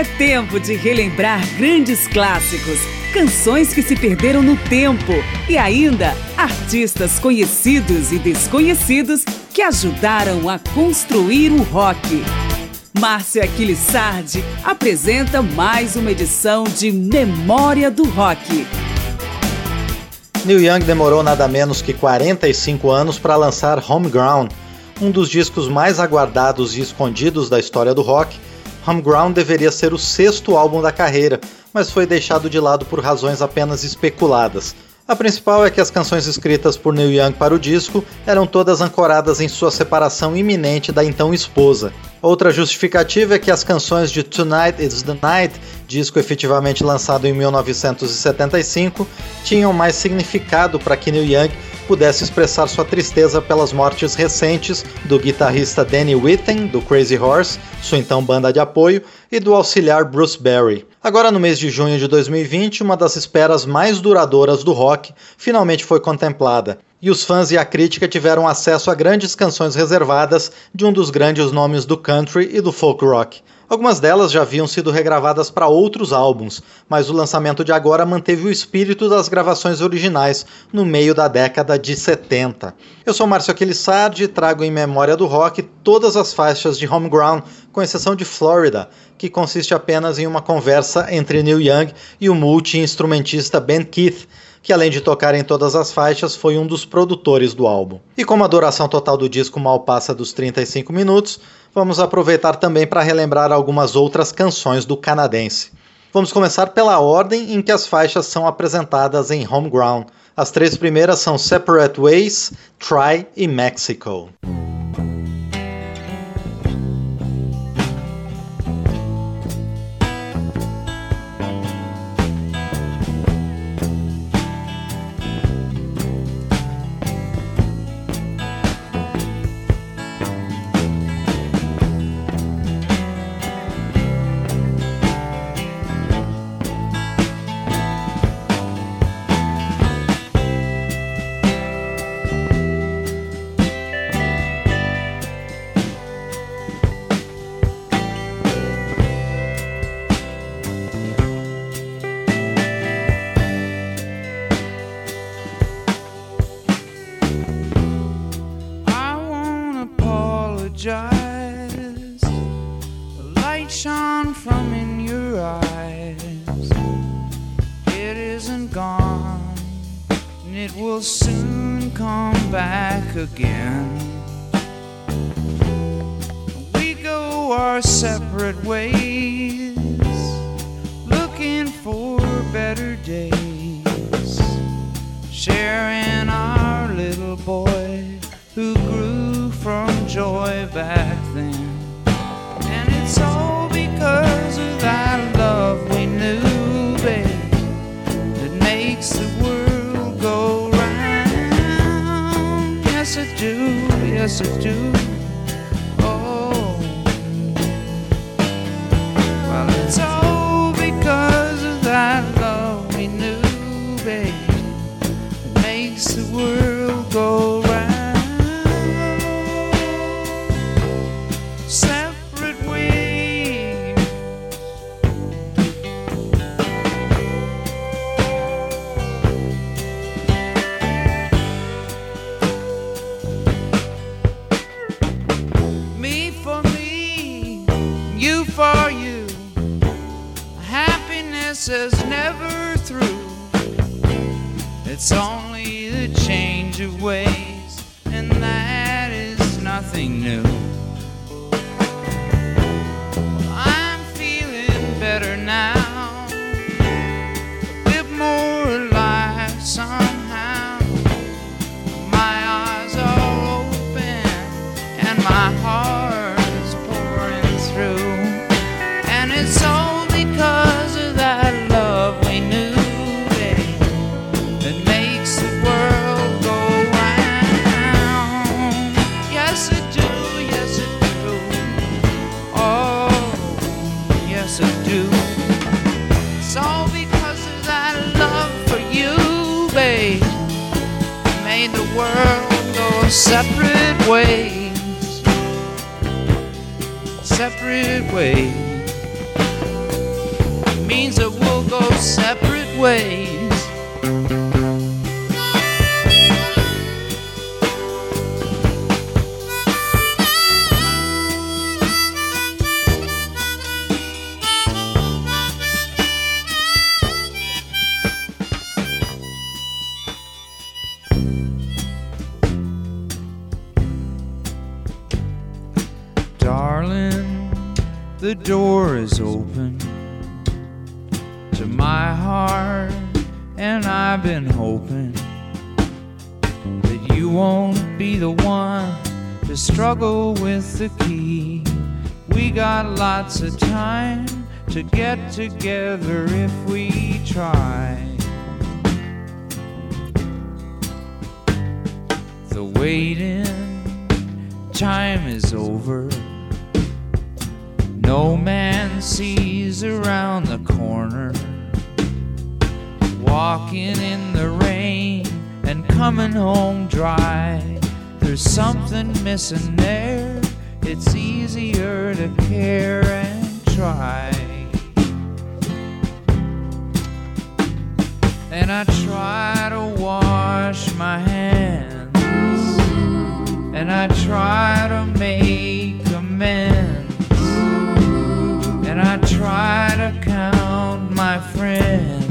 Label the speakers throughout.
Speaker 1: É tempo de relembrar grandes clássicos, canções que se perderam no tempo e ainda artistas conhecidos e desconhecidos que ajudaram a construir o rock. Márcia Aquilissardi apresenta mais uma edição de Memória do Rock.
Speaker 2: Neil Young demorou nada menos que 45 anos para lançar Homeground, um dos discos mais aguardados e escondidos da história do rock Homeground deveria ser o sexto álbum da carreira, mas foi deixado de lado por razões apenas especuladas. A principal é que as canções escritas por Neil Young para o disco eram todas ancoradas em sua separação iminente da então esposa. Outra justificativa é que as canções de Tonight Is the Night, disco efetivamente lançado em 1975, tinham mais significado para que Neil Young pudesse expressar sua tristeza pelas mortes recentes do guitarrista Danny Whitten, do Crazy Horse, sua então banda de apoio, e do auxiliar Bruce Berry. Agora, no mês de junho de 2020, uma das esperas mais duradouras do rock finalmente foi contemplada, e os fãs e a crítica tiveram acesso a grandes canções reservadas de um dos grandes nomes do country e do folk rock. Algumas delas já haviam sido regravadas para outros álbuns, mas o lançamento de agora manteve o espírito das gravações originais no meio da década de 70. Eu sou Márcio Aquilissardi e trago em memória do rock todas as faixas de Homeground, com exceção de Florida, que consiste apenas em uma conversa entre Neil Young e o multi-instrumentista Ben Keith, que além de tocar em todas as faixas, foi um dos produtores do álbum. E como a duração total do disco mal passa dos 35 minutos, vamos aproveitar também para relembrar algumas outras canções do canadense. Vamos começar pela ordem em que as faixas são apresentadas em Homeground. As três primeiras são Separate Ways, Try e Mexico.
Speaker 3: The door is open to my heart, and I've been hoping that you won't be the one to struggle with the key. We got lots of time to get together if we try. The waiting time is over. No man sees around the corner. Walking in the rain and coming home dry. There's something missing there. It's easier to care and try. And I try to wash my hands. And I try to make amends try to count my friends.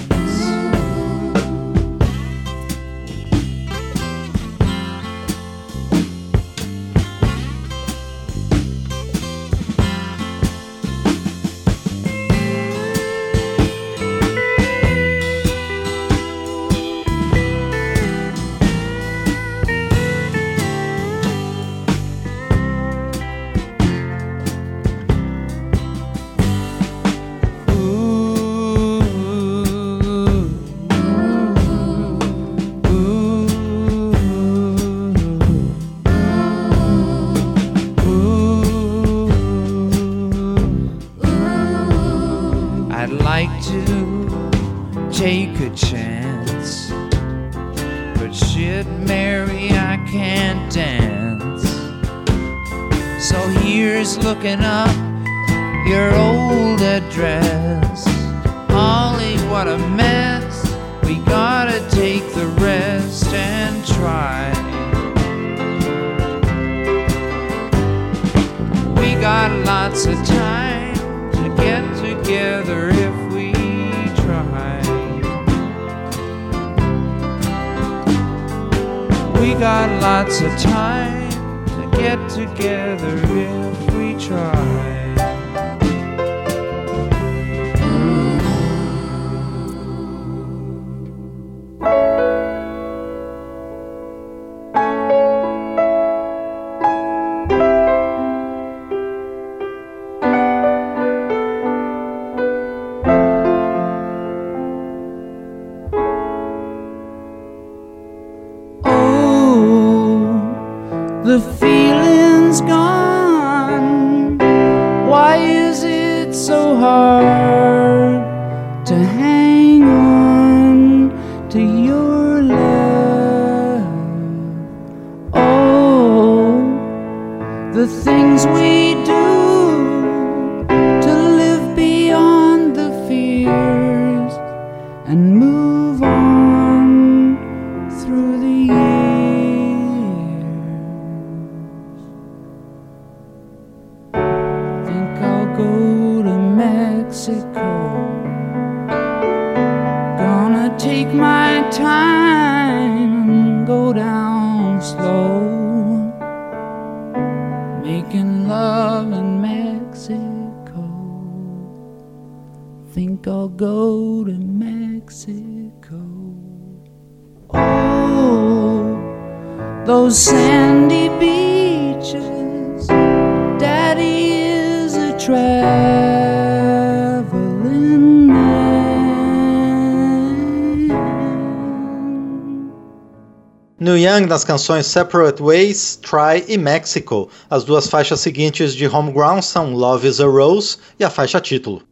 Speaker 2: Young nas canções Separate Ways, Try e Mexico. As duas faixas seguintes de Homeground são Love is a Rose e a faixa título.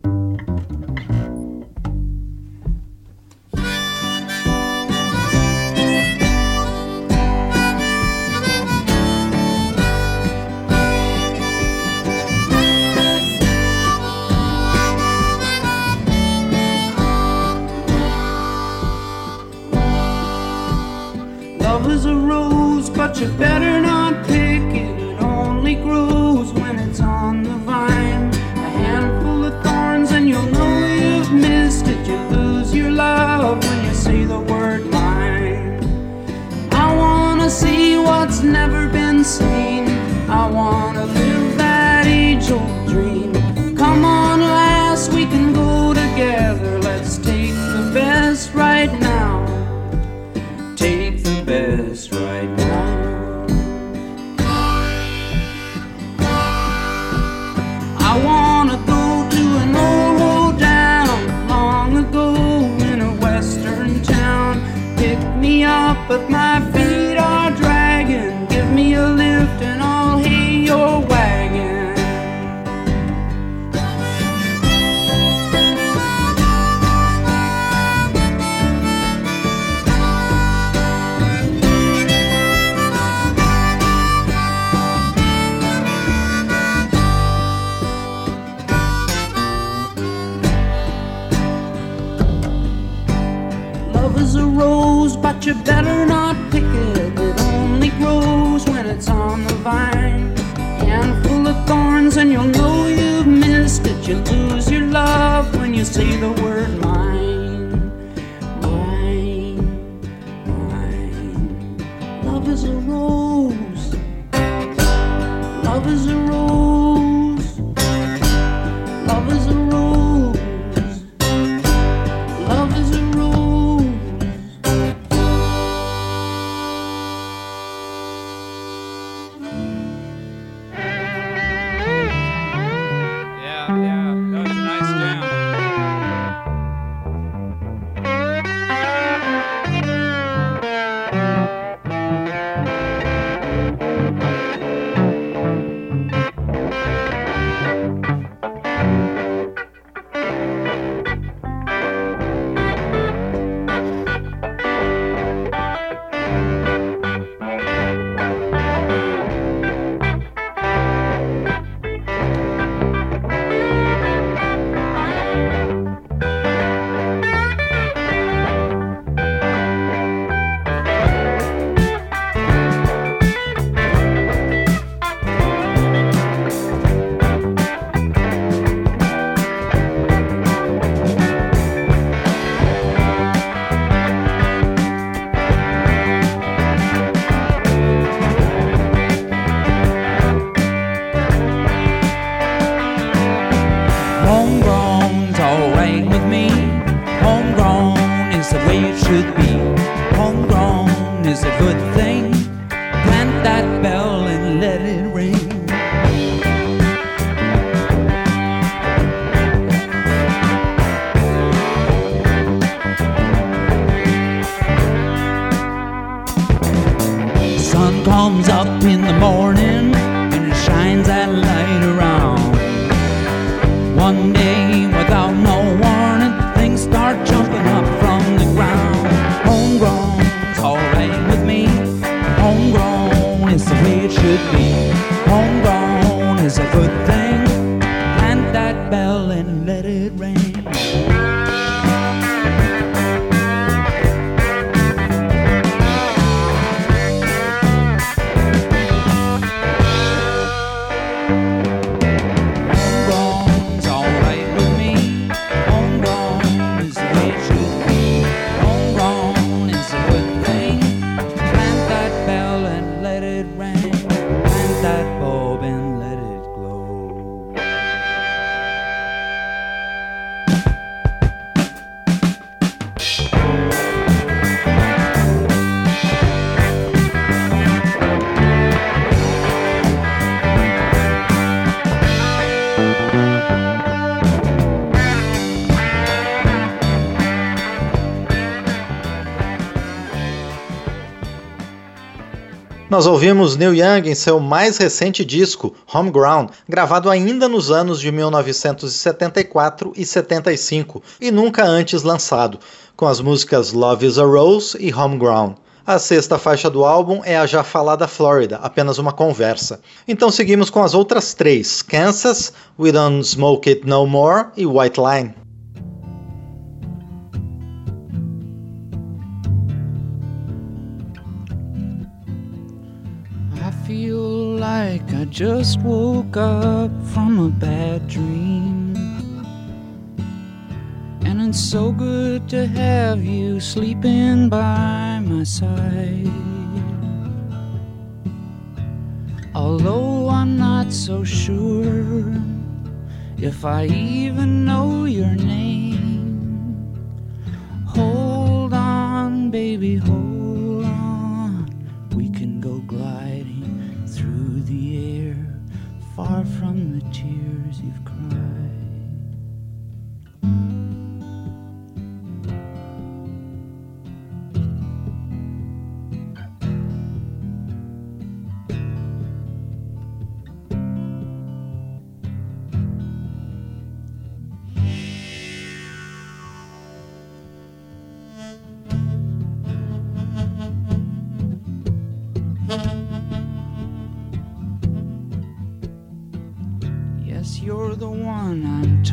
Speaker 3: thorns and you'll know you've missed it. You lose your love when you say the word.
Speaker 2: Nós ouvimos Neil Young em seu mais recente disco, Homeground, gravado ainda nos anos de 1974 e 75 e nunca antes lançado, com as músicas Love is a Rose e Homeground. A sexta faixa do álbum é a já falada Florida, apenas uma conversa. Então seguimos com as outras três: Kansas, We Don't Smoke It No More e White Line.
Speaker 3: Just woke up from a bad dream. And it's so good to have you sleeping by my side. Although I'm not so sure if I even know your name. Hold on, baby, hold far from the tears you've cried.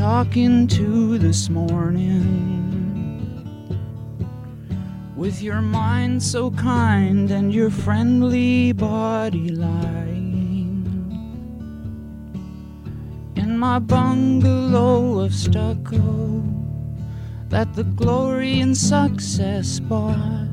Speaker 3: Talking to this morning. With your mind so kind and your friendly body lying in my bungalow of stucco that the glory and success bought.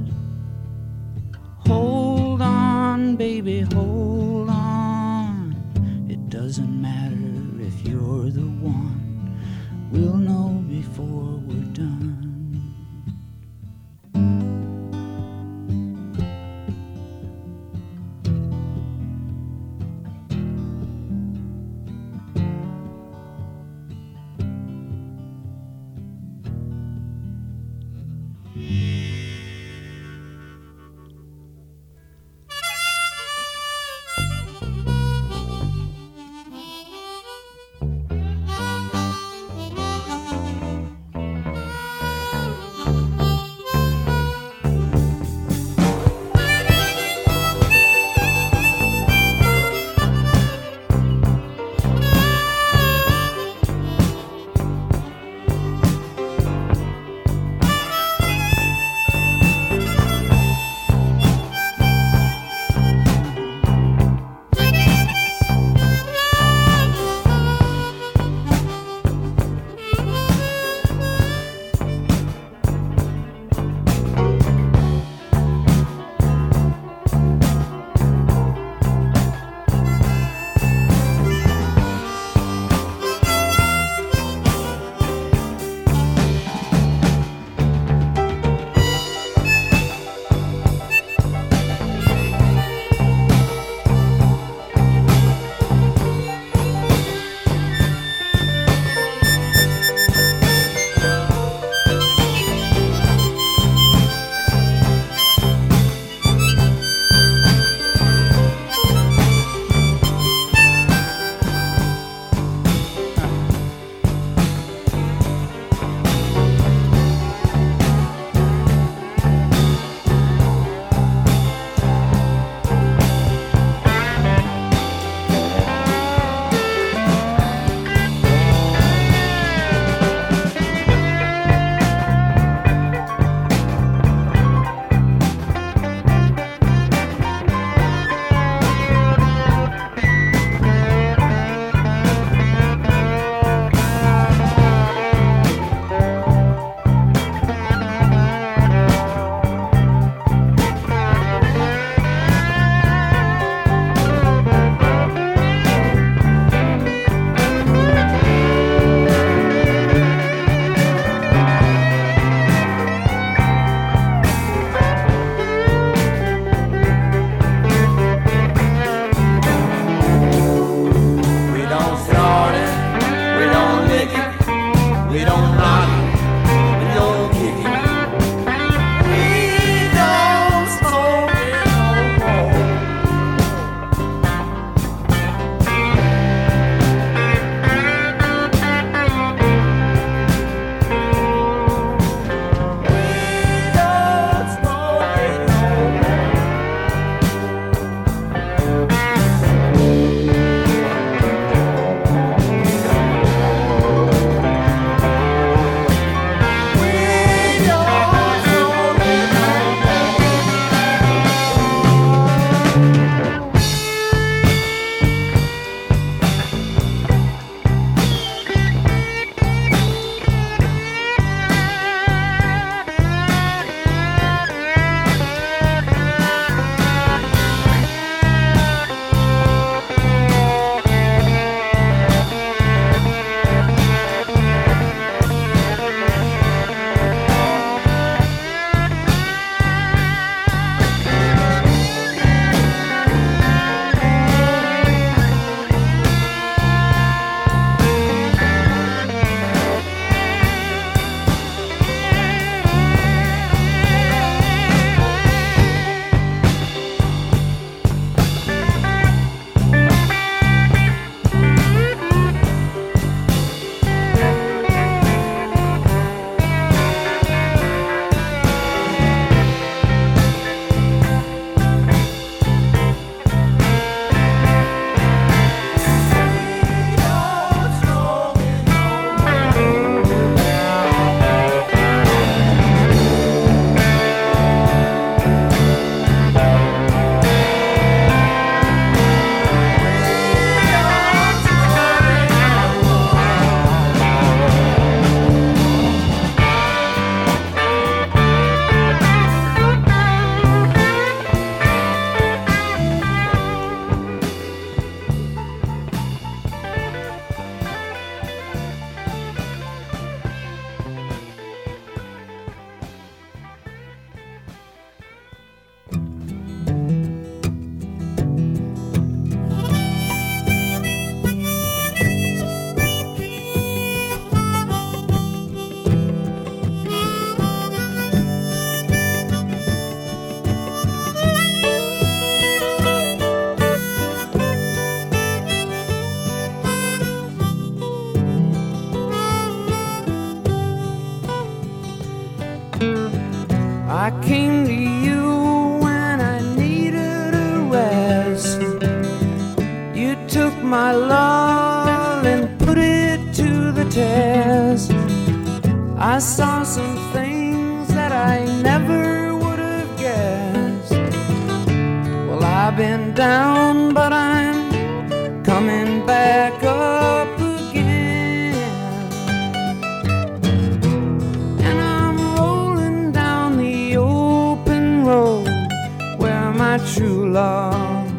Speaker 3: True love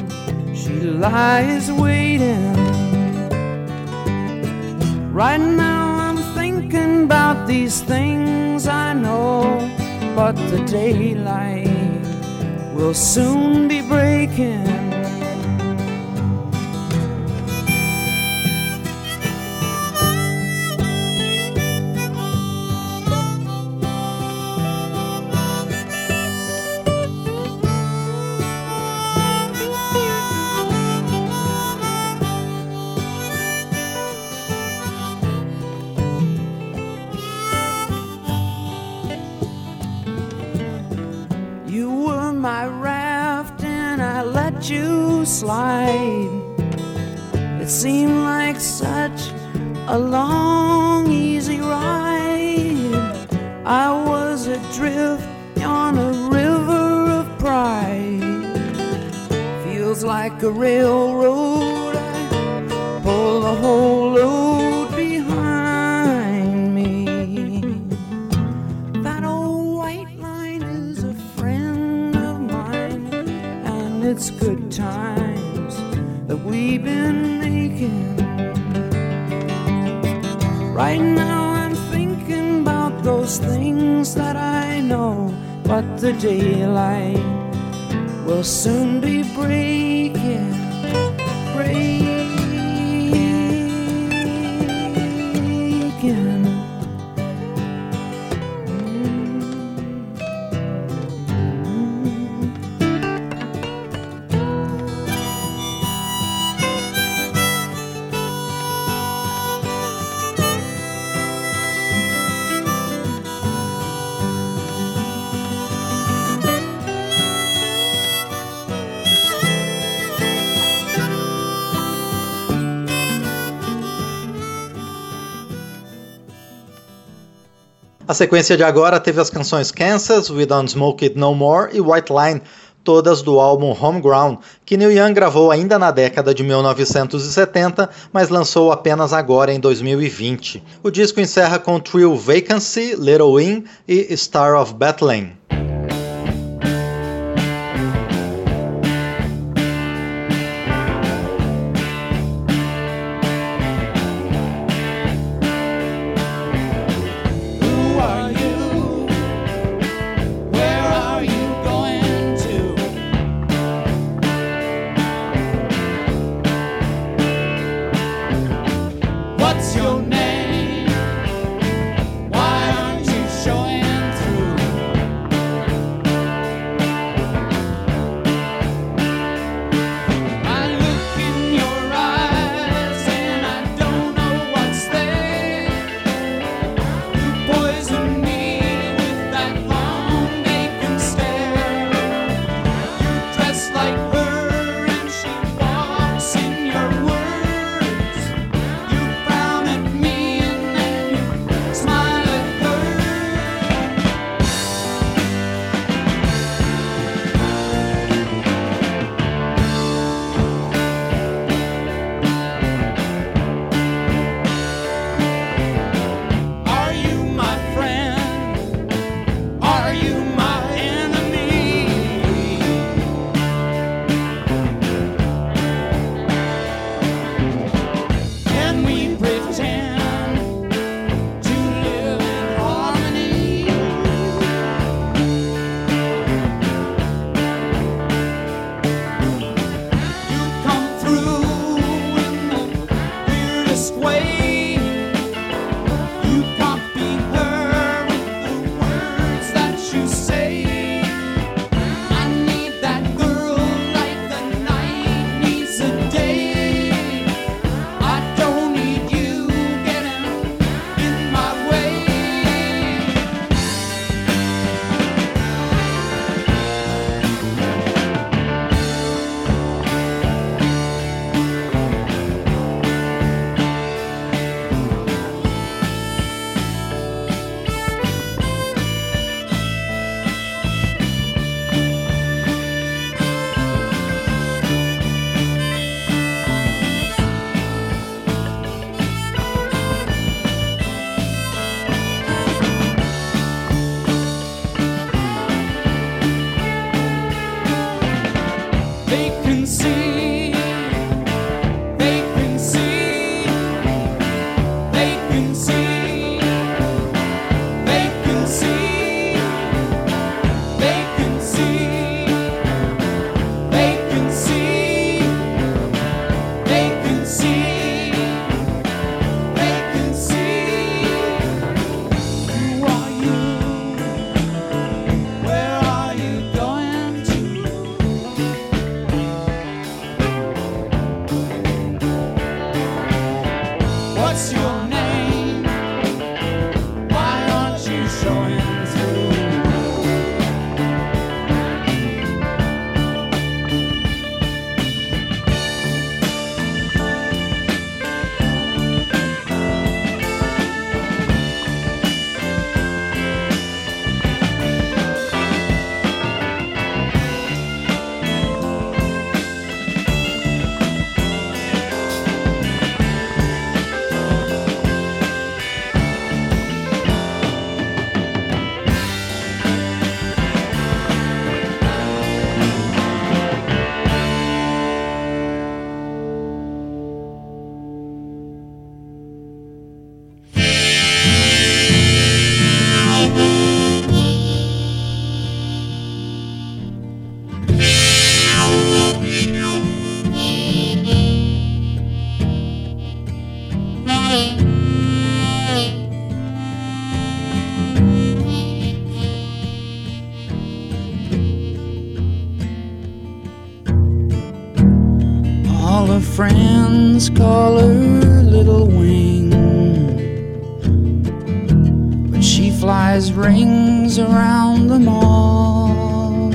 Speaker 3: she lies waiting. Right now I'm thinking about these things I know, but the daylight will soon be breaking. A
Speaker 2: sequência de agora teve as canções Kansas, We Don't Smoke It No More e White Line, todas do álbum Homegrown, que Neil Young gravou ainda na década de 1970, mas lançou apenas agora em 2020. O disco encerra com trio Vacancy, Little Wing e Star of Bethlehem.
Speaker 4: around the
Speaker 3: mall.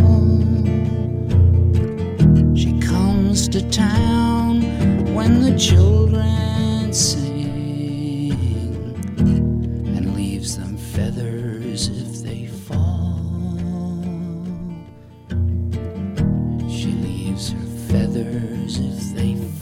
Speaker 3: She comes to town when the children sing and leaves them feathers if they fall. She leaves her feathers if they fall.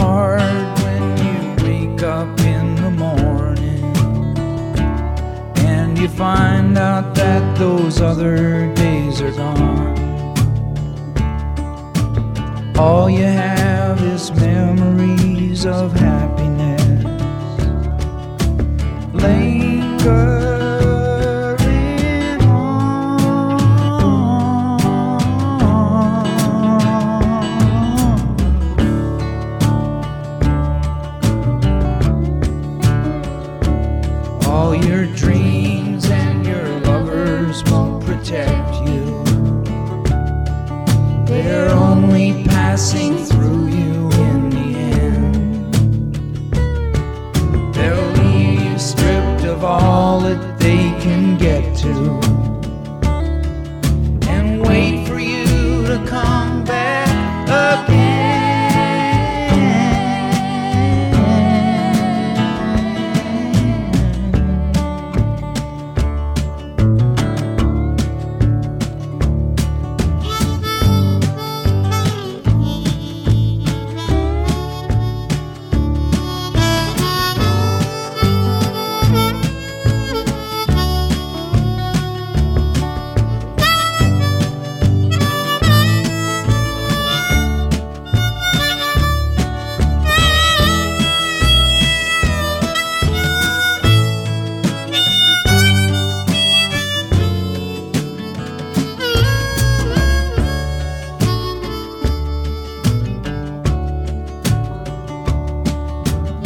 Speaker 3: hard when
Speaker 4: you wake up in the morning and you find out that those other days are gone. All you have is memories of happiness. Linger.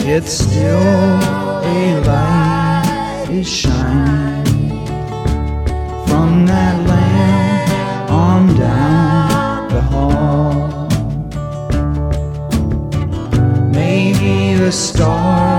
Speaker 3: Yet still a light is shining from that lamp on down the hall. Maybe the star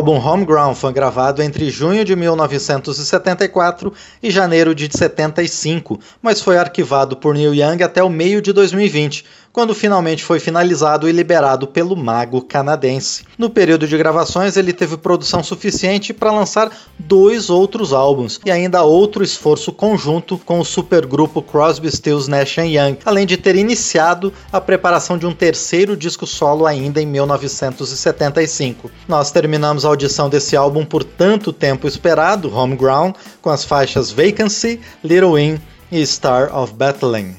Speaker 2: álbum Homegrown foi gravado entre junho de 1974 e janeiro de 75, mas foi arquivado por Neil Young até o meio de 2020, quando finalmente foi finalizado e liberado pelo mago canadense. No período de gravações, ele teve produção suficiente para lançar dois outros álbuns e ainda outro esforço conjunto com o supergrupo Crosby, Stills, Nash Young, além de ter iniciado a preparação de um terceiro disco solo ainda em 1975. Nós terminamos a audição desse álbum por tanto tempo esperado, Homegrown, com as faixas Vacancy, Little In e Star of Bethlehem.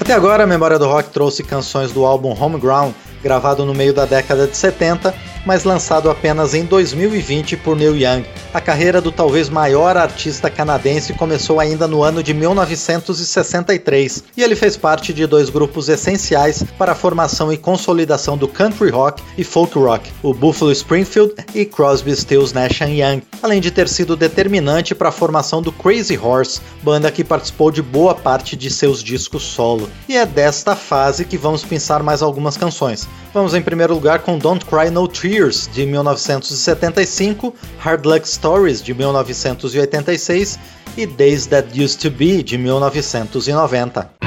Speaker 2: Até agora, a Memória do Rock trouxe canções do álbum Homegrown, gravado no meio da década de 70, mas lançado apenas em 2020 por Neil Young. A carreira do talvez maior artista canadense começou ainda no ano de 1963, e ele fez parte de dois grupos essenciais para a formação e consolidação do country rock e folk rock, o Buffalo Springfield e Crosby, Stills, Nash Young, além de ter sido determinante para a formação do Crazy Horse, banda que participou de boa parte de seus discos solo. E é desta fase que vamos pensar mais algumas canções. Vamos em primeiro lugar com Don't Cry No Tears, de 1975, Hard Luck Stories, de 1986 e Days That Used to Be, de 1990.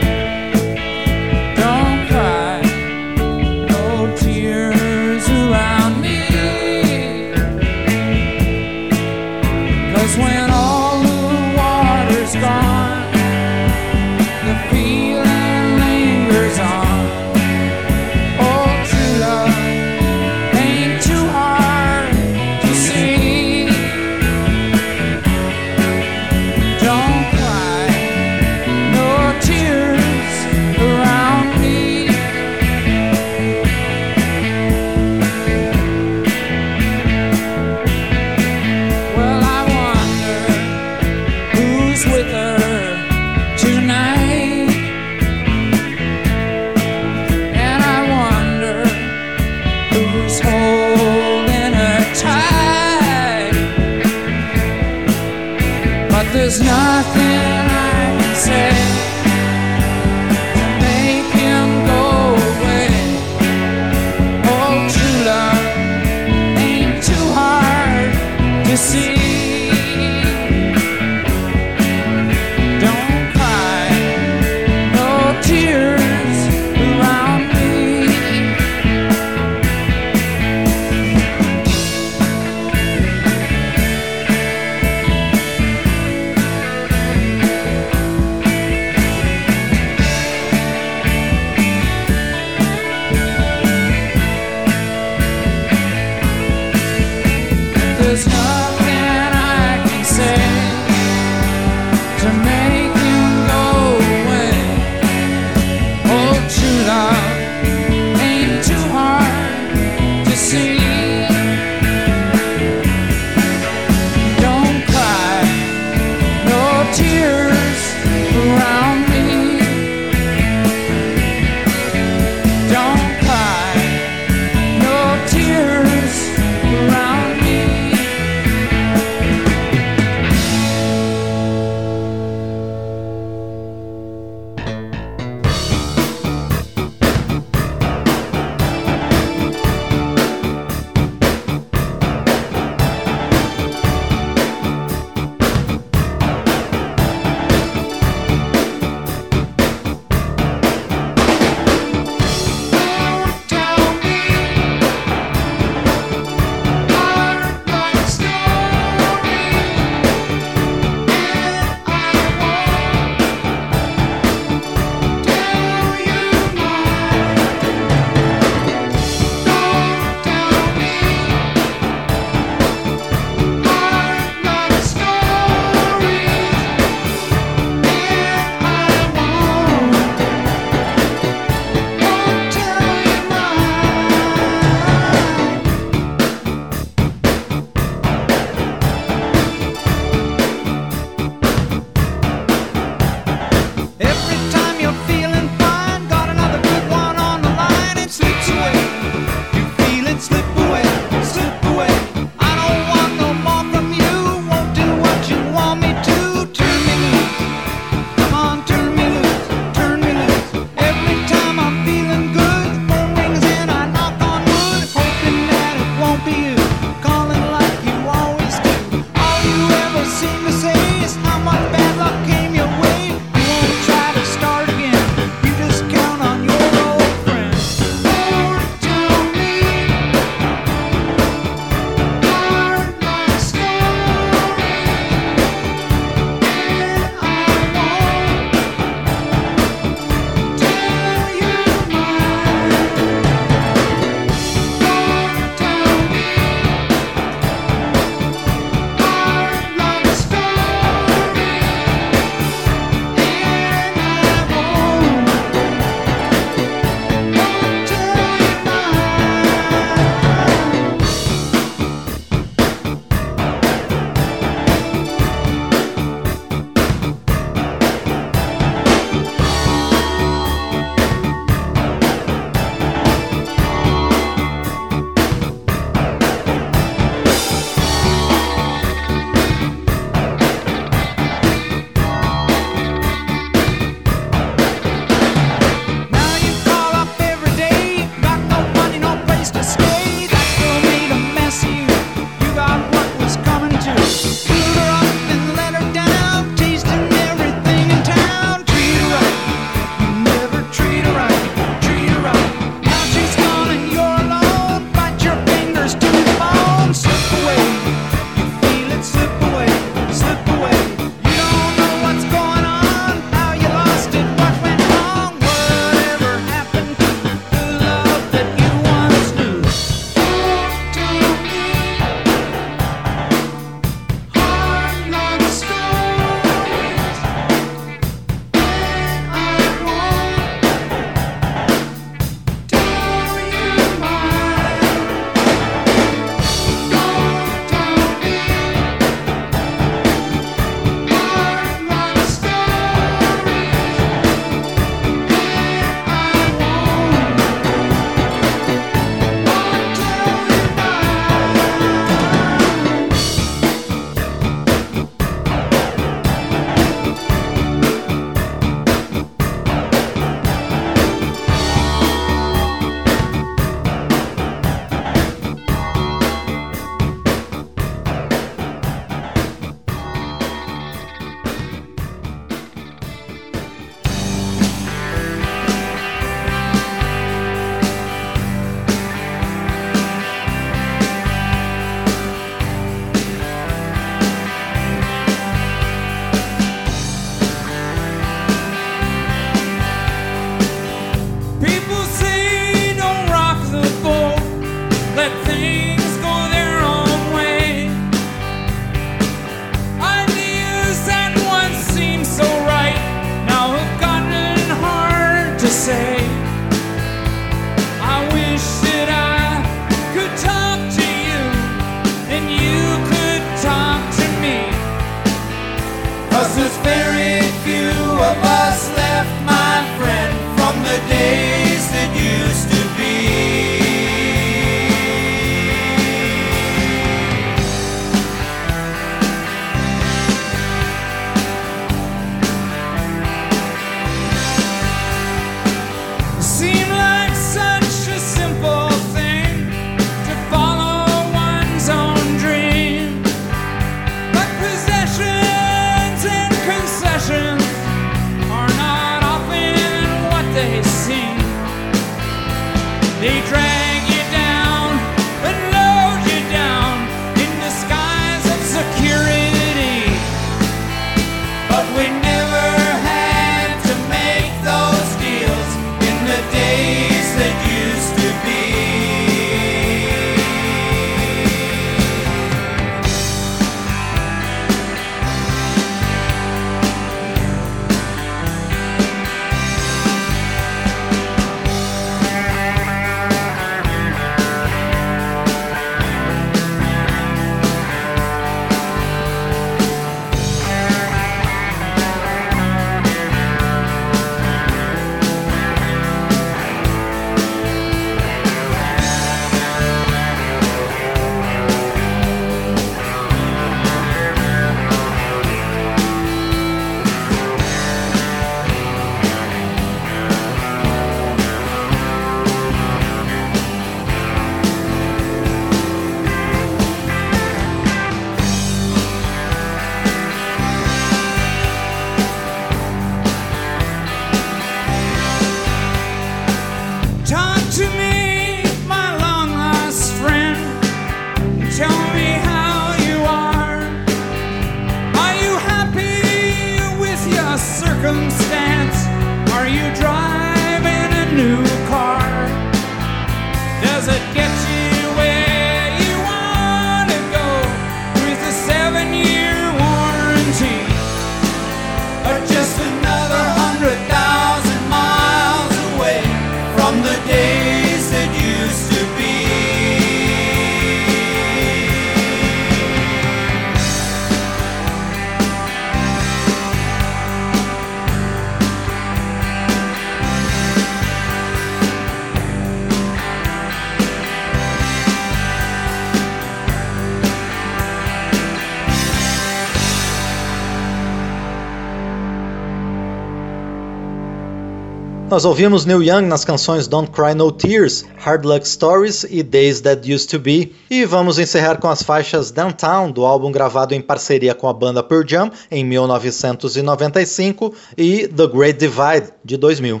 Speaker 2: Nós ouvimos Neil Young nas canções Don't Cry No Tears, Hard Luck Stories e Days That Used to Be. E vamos encerrar com as faixas Downtown, do álbum gravado em parceria com a banda Pearl Jam em 1995, e The Great Divide, de 2000.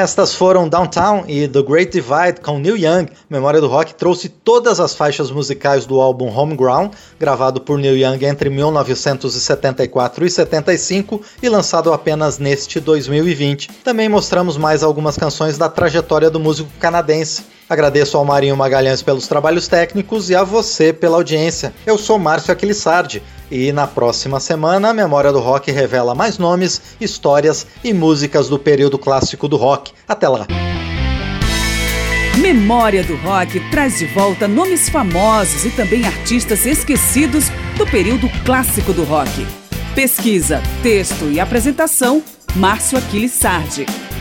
Speaker 2: Estas foram Downtown e The Great Divide com Neil Young. Memória do Rock trouxe todas as faixas musicais do álbum Homegrown, gravado por Neil Young entre 1974 e 75 e lançado apenas neste 2020. Também mostramos mais algumas canções da trajetória do músico canadense. Agradeço ao Marinho Magalhães pelos trabalhos técnicos e a você pela audiência. Eu sou Márcio Aquilissardi. E na próxima semana, a Memória do Rock revela mais nomes, histórias e músicas do período clássico do rock. Até lá!
Speaker 1: Memória do Rock traz de volta nomes famosos e também artistas esquecidos do período clássico do rock. Pesquisa, texto e apresentação: Márcio Aquiles Sardi.